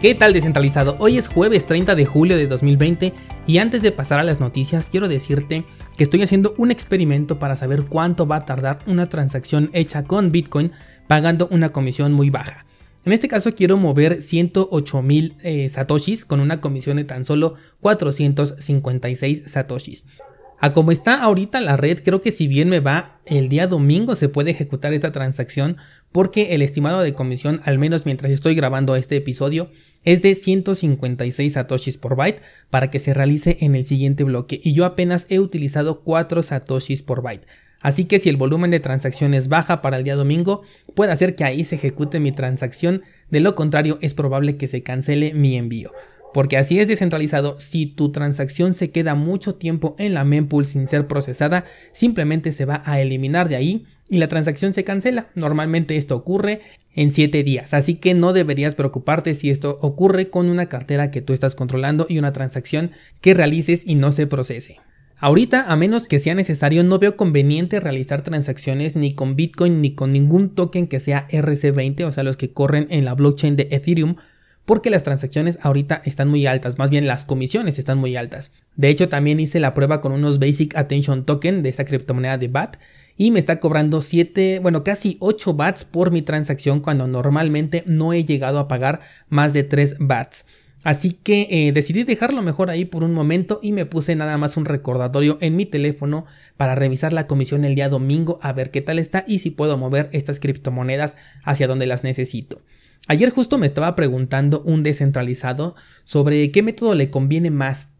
¿Qué tal descentralizado? Hoy es jueves 30 de julio de 2020 y antes de pasar a las noticias quiero decirte que estoy haciendo un experimento para saber cuánto va a tardar una transacción hecha con Bitcoin pagando una comisión muy baja. En este caso quiero mover 108 mil eh, satoshis con una comisión de tan solo 456 satoshis. A como está ahorita la red, creo que si bien me va, el día domingo se puede ejecutar esta transacción porque el estimado de comisión, al menos mientras estoy grabando este episodio, es de 156 satoshis por byte para que se realice en el siguiente bloque y yo apenas he utilizado 4 satoshis por byte. Así que si el volumen de transacciones baja para el día domingo, puede hacer que ahí se ejecute mi transacción, de lo contrario es probable que se cancele mi envío. Porque así es descentralizado, si tu transacción se queda mucho tiempo en la mempool sin ser procesada, simplemente se va a eliminar de ahí y la transacción se cancela. Normalmente esto ocurre en 7 días, así que no deberías preocuparte si esto ocurre con una cartera que tú estás controlando y una transacción que realices y no se procese. Ahorita, a menos que sea necesario, no veo conveniente realizar transacciones ni con Bitcoin ni con ningún token que sea RC20, o sea, los que corren en la blockchain de Ethereum, porque las transacciones ahorita están muy altas, más bien las comisiones están muy altas. De hecho, también hice la prueba con unos Basic Attention Token de esa criptomoneda de BAT y me está cobrando 7, bueno, casi 8 BATs por mi transacción cuando normalmente no he llegado a pagar más de 3 BATs. Así que eh, decidí dejarlo mejor ahí por un momento y me puse nada más un recordatorio en mi teléfono para revisar la comisión el día domingo a ver qué tal está y si puedo mover estas criptomonedas hacia donde las necesito. Ayer justo me estaba preguntando un descentralizado sobre qué método le conviene más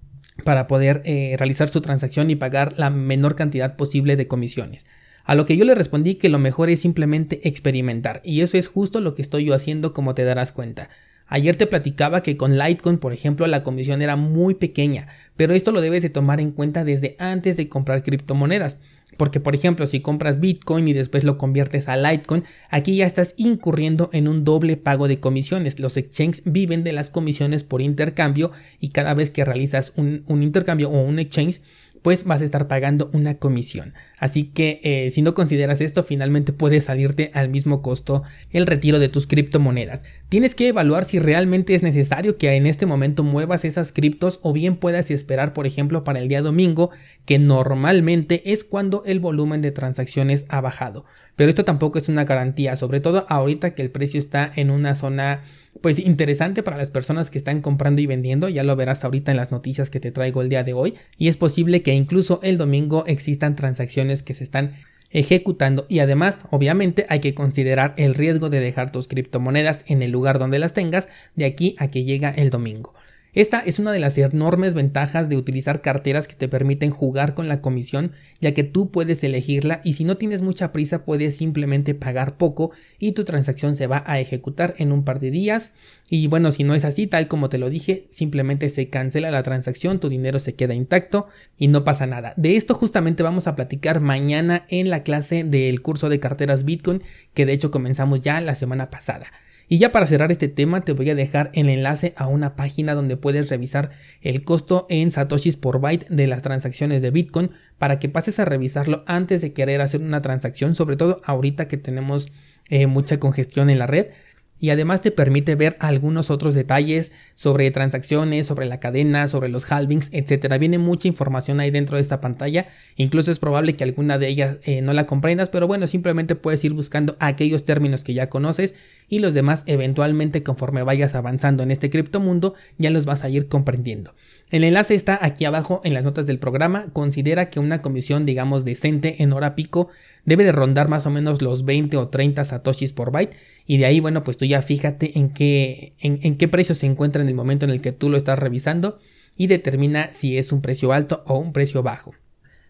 para poder eh, realizar su transacción y pagar la menor cantidad posible de comisiones. A lo que yo le respondí que lo mejor es simplemente experimentar y eso es justo lo que estoy yo haciendo como te darás cuenta. Ayer te platicaba que con Litecoin, por ejemplo, la comisión era muy pequeña, pero esto lo debes de tomar en cuenta desde antes de comprar criptomonedas. Porque, por ejemplo, si compras Bitcoin y después lo conviertes a Litecoin, aquí ya estás incurriendo en un doble pago de comisiones. Los exchanges viven de las comisiones por intercambio y cada vez que realizas un, intercambio o un exchange, pues vas a estar pagando una comisión. Así que eh, si no consideras esto, finalmente puede salirte al mismo costo el retiro de tus criptomonedas. Tienes que evaluar si realmente es necesario que en este momento muevas esas criptos o bien puedas esperar, por ejemplo, para el día domingo, que normalmente es cuando el volumen de transacciones ha bajado. Pero esto tampoco es una garantía, sobre todo ahorita que el precio está en una zona pues interesante para las personas que están comprando y vendiendo, ya lo verás ahorita en las noticias que te traigo el día de hoy, y es posible que incluso el domingo existan transacciones que se están ejecutando y además obviamente hay que considerar el riesgo de dejar tus criptomonedas en el lugar donde las tengas de aquí a que llega el domingo. Esta es una de las enormes ventajas de utilizar carteras que te permiten jugar con la comisión, ya que tú puedes elegirla y si no tienes mucha prisa puedes simplemente pagar poco y tu transacción se va a ejecutar en un par de días. Y bueno, si no es así, tal como te lo dije, simplemente se cancela la transacción, tu dinero se queda intacto y no pasa nada. De esto justamente vamos a platicar mañana en la clase del curso de carteras Bitcoin, que de hecho comenzamos ya la semana pasada. Y ya para cerrar este tema te voy a dejar el enlace a una página donde puedes revisar el costo en satoshis por byte de las transacciones de Bitcoin para que pases a revisarlo antes de querer hacer una transacción, sobre todo ahorita que tenemos eh, mucha congestión en la red y además te permite ver algunos otros detalles sobre transacciones, sobre la cadena, sobre los halvings, etcétera. Viene mucha información ahí dentro de esta pantalla. Incluso es probable que alguna de ellas eh, no la comprendas, pero bueno, simplemente puedes ir buscando aquellos términos que ya conoces y los demás eventualmente conforme vayas avanzando en este criptomundo ya los vas a ir comprendiendo. El enlace está aquí abajo en las notas del programa. Considera que una comisión digamos decente en hora pico debe de rondar más o menos los 20 o 30 satoshis por byte y de ahí bueno pues tú ya fíjate en qué, en, en qué precio se encuentra en el momento en el que tú lo estás revisando y determina si es un precio alto o un precio bajo.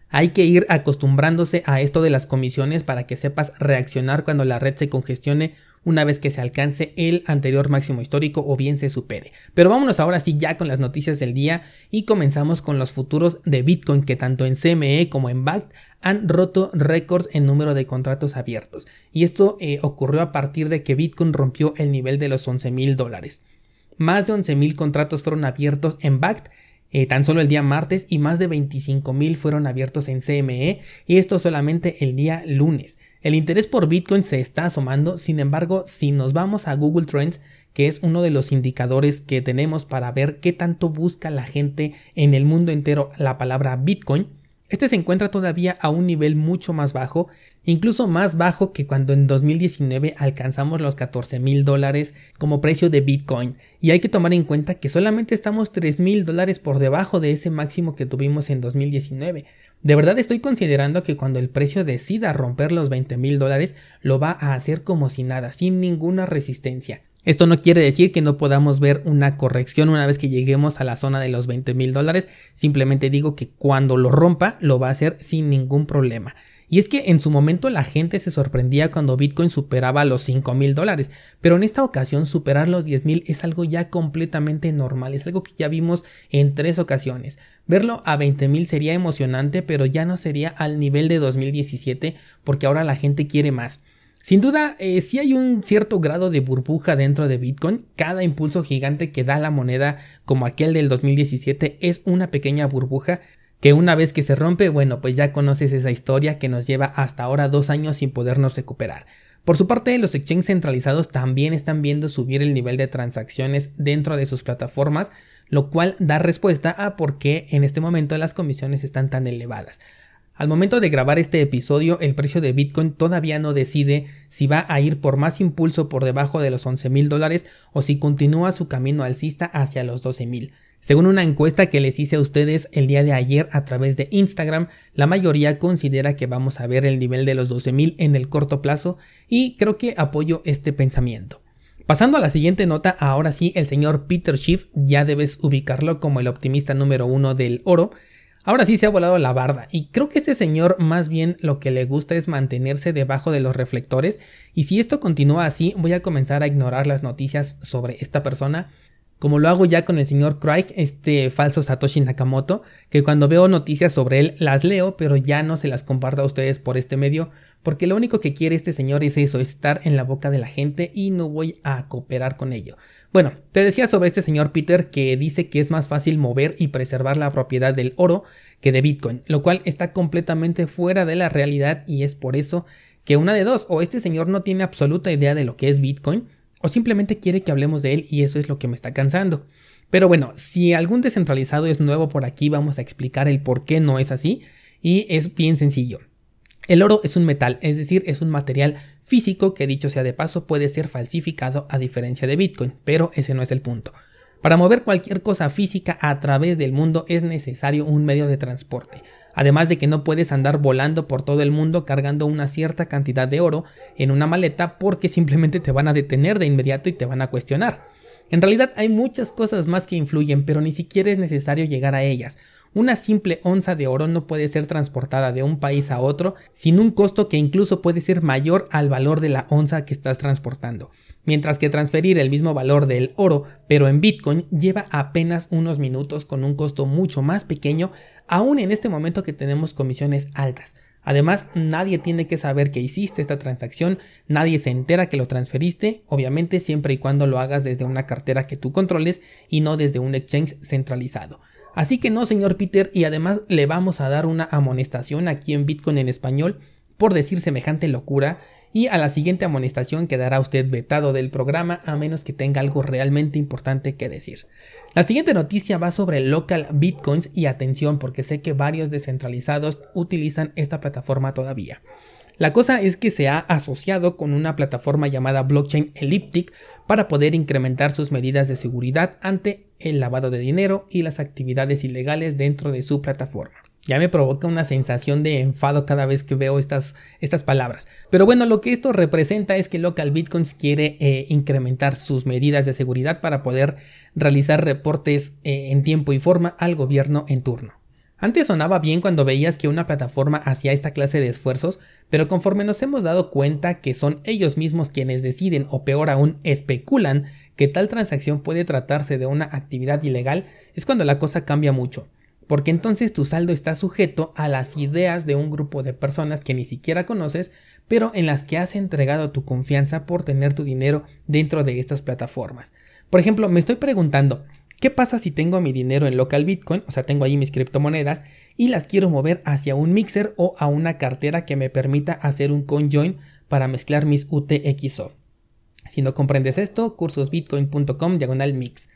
Hay que ir acostumbrándose a esto de las comisiones para que sepas reaccionar cuando la red se congestione una vez que se alcance el anterior máximo histórico o bien se supere. Pero vámonos ahora sí ya con las noticias del día y comenzamos con los futuros de Bitcoin que tanto en CME como en BACT han roto récords en número de contratos abiertos. Y esto eh, ocurrió a partir de que Bitcoin rompió el nivel de los 11 mil dólares. Más de 11 mil contratos fueron abiertos en BACT eh, tan solo el día martes y más de 25 mil fueron abiertos en CME y esto solamente el día lunes. El interés por Bitcoin se está asomando, sin embargo, si nos vamos a Google Trends, que es uno de los indicadores que tenemos para ver qué tanto busca la gente en el mundo entero la palabra Bitcoin, este se encuentra todavía a un nivel mucho más bajo incluso más bajo que cuando en 2019 alcanzamos los 14 mil dólares como precio de Bitcoin. Y hay que tomar en cuenta que solamente estamos 3 mil dólares por debajo de ese máximo que tuvimos en 2019. De verdad estoy considerando que cuando el precio decida romper los 20 mil dólares, lo va a hacer como si nada, sin ninguna resistencia. Esto no quiere decir que no podamos ver una corrección una vez que lleguemos a la zona de los 20 mil dólares, simplemente digo que cuando lo rompa lo va a hacer sin ningún problema. Y es que en su momento la gente se sorprendía cuando Bitcoin superaba los 5 mil dólares, pero en esta ocasión superar los 10 mil es algo ya completamente normal, es algo que ya vimos en tres ocasiones. Verlo a 20 mil sería emocionante, pero ya no sería al nivel de 2017 porque ahora la gente quiere más. Sin duda, eh, si hay un cierto grado de burbuja dentro de Bitcoin. Cada impulso gigante que da la moneda, como aquel del 2017, es una pequeña burbuja que una vez que se rompe, bueno, pues ya conoces esa historia que nos lleva hasta ahora dos años sin podernos recuperar. Por su parte, los exchanges centralizados también están viendo subir el nivel de transacciones dentro de sus plataformas, lo cual da respuesta a por qué en este momento las comisiones están tan elevadas. Al momento de grabar este episodio, el precio de Bitcoin todavía no decide si va a ir por más impulso por debajo de los 11 mil dólares o si continúa su camino alcista hacia los 12 mil. Según una encuesta que les hice a ustedes el día de ayer a través de Instagram, la mayoría considera que vamos a ver el nivel de los 12.000 en el corto plazo y creo que apoyo este pensamiento. Pasando a la siguiente nota, ahora sí, el señor Peter Schiff, ya debes ubicarlo como el optimista número uno del oro, ahora sí se ha volado la barda y creo que este señor más bien lo que le gusta es mantenerse debajo de los reflectores y si esto continúa así voy a comenzar a ignorar las noticias sobre esta persona como lo hago ya con el señor Craig, este falso Satoshi Nakamoto, que cuando veo noticias sobre él las leo, pero ya no se las comparto a ustedes por este medio, porque lo único que quiere este señor es eso, estar en la boca de la gente y no voy a cooperar con ello. Bueno, te decía sobre este señor Peter que dice que es más fácil mover y preservar la propiedad del oro que de Bitcoin, lo cual está completamente fuera de la realidad y es por eso que una de dos, o este señor no tiene absoluta idea de lo que es Bitcoin, o simplemente quiere que hablemos de él y eso es lo que me está cansando. Pero bueno, si algún descentralizado es nuevo por aquí, vamos a explicar el por qué no es así y es bien sencillo. El oro es un metal, es decir, es un material físico que dicho sea de paso puede ser falsificado a diferencia de Bitcoin, pero ese no es el punto. Para mover cualquier cosa física a través del mundo es necesario un medio de transporte además de que no puedes andar volando por todo el mundo cargando una cierta cantidad de oro en una maleta porque simplemente te van a detener de inmediato y te van a cuestionar. En realidad hay muchas cosas más que influyen, pero ni siquiera es necesario llegar a ellas. Una simple onza de oro no puede ser transportada de un país a otro sin un costo que incluso puede ser mayor al valor de la onza que estás transportando mientras que transferir el mismo valor del oro pero en Bitcoin lleva apenas unos minutos con un costo mucho más pequeño aún en este momento que tenemos comisiones altas. Además, nadie tiene que saber que hiciste esta transacción, nadie se entera que lo transferiste, obviamente siempre y cuando lo hagas desde una cartera que tú controles y no desde un exchange centralizado. Así que no, señor Peter, y además le vamos a dar una amonestación aquí en Bitcoin en español por decir semejante locura y a la siguiente amonestación quedará usted vetado del programa a menos que tenga algo realmente importante que decir. La siguiente noticia va sobre local bitcoins y atención porque sé que varios descentralizados utilizan esta plataforma todavía. La cosa es que se ha asociado con una plataforma llamada Blockchain Elliptic para poder incrementar sus medidas de seguridad ante el lavado de dinero y las actividades ilegales dentro de su plataforma. Ya me provoca una sensación de enfado cada vez que veo estas, estas palabras. Pero bueno, lo que esto representa es que Local Bitcoins quiere eh, incrementar sus medidas de seguridad para poder realizar reportes eh, en tiempo y forma al gobierno en turno. Antes sonaba bien cuando veías que una plataforma hacía esta clase de esfuerzos, pero conforme nos hemos dado cuenta que son ellos mismos quienes deciden o peor aún especulan que tal transacción puede tratarse de una actividad ilegal, es cuando la cosa cambia mucho, porque entonces tu saldo está sujeto a las ideas de un grupo de personas que ni siquiera conoces, pero en las que has entregado tu confianza por tener tu dinero dentro de estas plataformas. Por ejemplo, me estoy preguntando, ¿Qué pasa si tengo mi dinero en local Bitcoin, o sea, tengo ahí mis criptomonedas y las quiero mover hacia un mixer o a una cartera que me permita hacer un conjoin para mezclar mis UTXO? Si no comprendes esto, cursosbitcoin.com diagonal mix.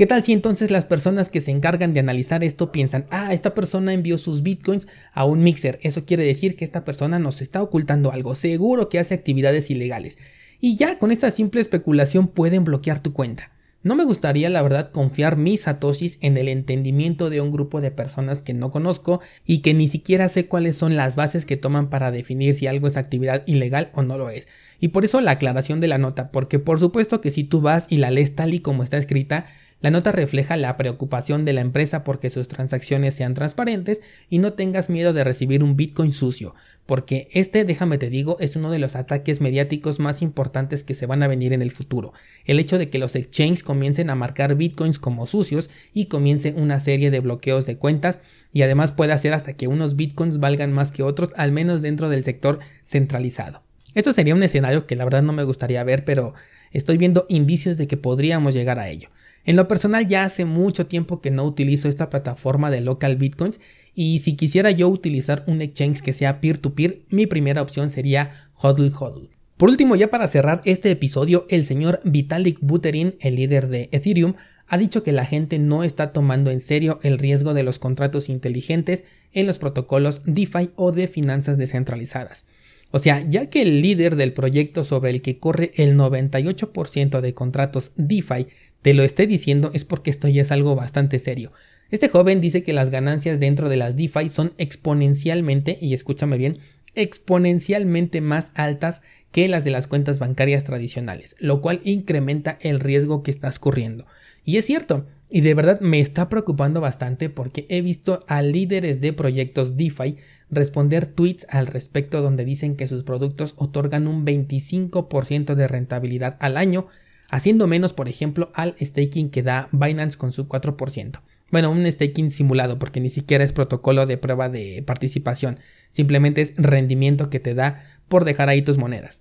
¿Qué tal si entonces las personas que se encargan de analizar esto piensan, ah, esta persona envió sus bitcoins a un mixer, eso quiere decir que esta persona nos está ocultando algo, seguro que hace actividades ilegales. Y ya con esta simple especulación pueden bloquear tu cuenta. No me gustaría, la verdad, confiar mis satoshis en el entendimiento de un grupo de personas que no conozco y que ni siquiera sé cuáles son las bases que toman para definir si algo es actividad ilegal o no lo es. Y por eso la aclaración de la nota, porque por supuesto que si tú vas y la lees tal y como está escrita, la nota refleja la preocupación de la empresa porque sus transacciones sean transparentes y no tengas miedo de recibir un Bitcoin sucio, porque este, déjame te digo, es uno de los ataques mediáticos más importantes que se van a venir en el futuro. El hecho de que los exchanges comiencen a marcar Bitcoins como sucios y comience una serie de bloqueos de cuentas y además puede hacer hasta que unos Bitcoins valgan más que otros, al menos dentro del sector centralizado. Esto sería un escenario que la verdad no me gustaría ver, pero estoy viendo indicios de que podríamos llegar a ello. En lo personal ya hace mucho tiempo que no utilizo esta plataforma de local bitcoins y si quisiera yo utilizar un exchange que sea peer-to-peer, mi primera opción sería HODL HODL. Por último, ya para cerrar este episodio, el señor Vitalik Buterin, el líder de Ethereum, ha dicho que la gente no está tomando en serio el riesgo de los contratos inteligentes en los protocolos DeFi o de finanzas descentralizadas. O sea, ya que el líder del proyecto sobre el que corre el 98% de contratos DeFi te lo esté diciendo es porque esto ya es algo bastante serio. Este joven dice que las ganancias dentro de las DeFi son exponencialmente, y escúchame bien, exponencialmente más altas que las de las cuentas bancarias tradicionales, lo cual incrementa el riesgo que estás corriendo. Y es cierto, y de verdad me está preocupando bastante porque he visto a líderes de proyectos DeFi responder tweets al respecto donde dicen que sus productos otorgan un 25% de rentabilidad al año haciendo menos, por ejemplo, al staking que da Binance con su 4%. Bueno, un staking simulado porque ni siquiera es protocolo de prueba de participación, simplemente es rendimiento que te da por dejar ahí tus monedas.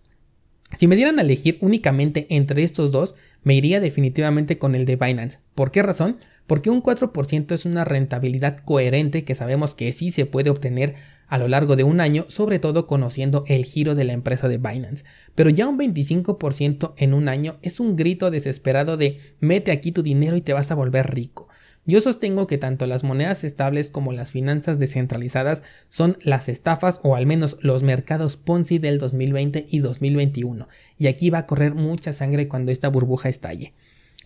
Si me dieran a elegir únicamente entre estos dos, me iría definitivamente con el de Binance. ¿Por qué razón? Porque un 4% es una rentabilidad coherente que sabemos que sí se puede obtener a lo largo de un año, sobre todo conociendo el giro de la empresa de Binance. Pero ya un 25% en un año es un grito desesperado de mete aquí tu dinero y te vas a volver rico. Yo sostengo que tanto las monedas estables como las finanzas descentralizadas son las estafas o al menos los mercados Ponzi del 2020 y 2021, y aquí va a correr mucha sangre cuando esta burbuja estalle.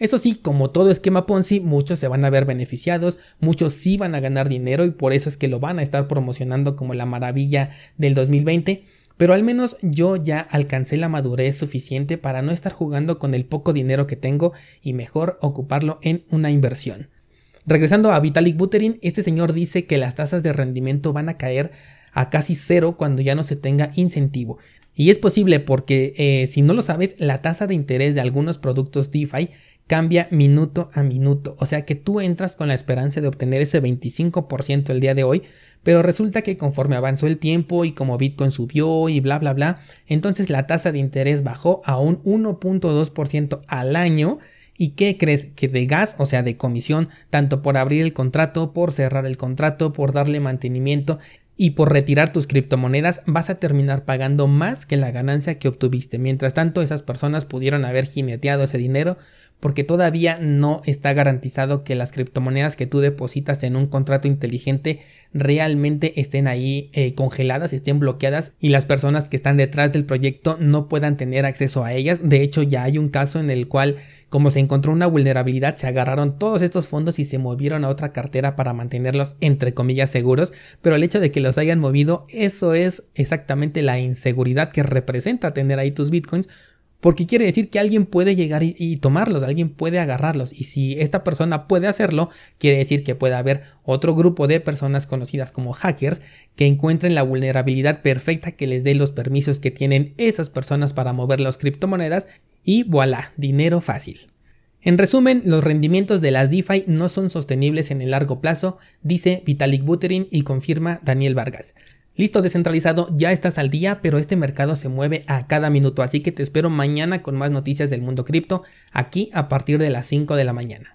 Eso sí, como todo esquema Ponzi, muchos se van a ver beneficiados, muchos sí van a ganar dinero y por eso es que lo van a estar promocionando como la maravilla del 2020, pero al menos yo ya alcancé la madurez suficiente para no estar jugando con el poco dinero que tengo y mejor ocuparlo en una inversión. Regresando a Vitalik Buterin, este señor dice que las tasas de rendimiento van a caer a casi cero cuando ya no se tenga incentivo. Y es posible porque, eh, si no lo sabes, la tasa de interés de algunos productos DeFi cambia minuto a minuto. O sea que tú entras con la esperanza de obtener ese 25% el día de hoy, pero resulta que conforme avanzó el tiempo y como Bitcoin subió y bla bla bla, entonces la tasa de interés bajó a un 1.2% al año. ¿Y qué crees? Que de gas, o sea, de comisión, tanto por abrir el contrato, por cerrar el contrato, por darle mantenimiento y por retirar tus criptomonedas vas a terminar pagando más que la ganancia que obtuviste. Mientras tanto, esas personas pudieron haber jineteado ese dinero porque todavía no está garantizado que las criptomonedas que tú depositas en un contrato inteligente realmente estén ahí eh, congeladas, estén bloqueadas y las personas que están detrás del proyecto no puedan tener acceso a ellas. De hecho, ya hay un caso en el cual, como se encontró una vulnerabilidad, se agarraron todos estos fondos y se movieron a otra cartera para mantenerlos entre comillas seguros, pero el hecho de que los hayan movido, eso es exactamente la inseguridad que representa tener ahí tus bitcoins porque quiere decir que alguien puede llegar y, tomarlos, alguien puede agarrarlos. Y si esta persona puede hacerlo, quiere decir que puede haber otro grupo de personas conocidas como hackers que encuentren la vulnerabilidad perfecta que les dé los permisos que tienen esas personas para mover las criptomonedas y voilà, dinero fácil. En resumen, los rendimientos de las DeFi no son sostenibles en el largo plazo, dice Vitalik Buterin y confirma Daniel Vargas. Listo descentralizado, ya estás al día, pero este mercado se mueve a cada minuto, así que te espero mañana con más noticias del mundo cripto, aquí a partir de las 5 de la mañana.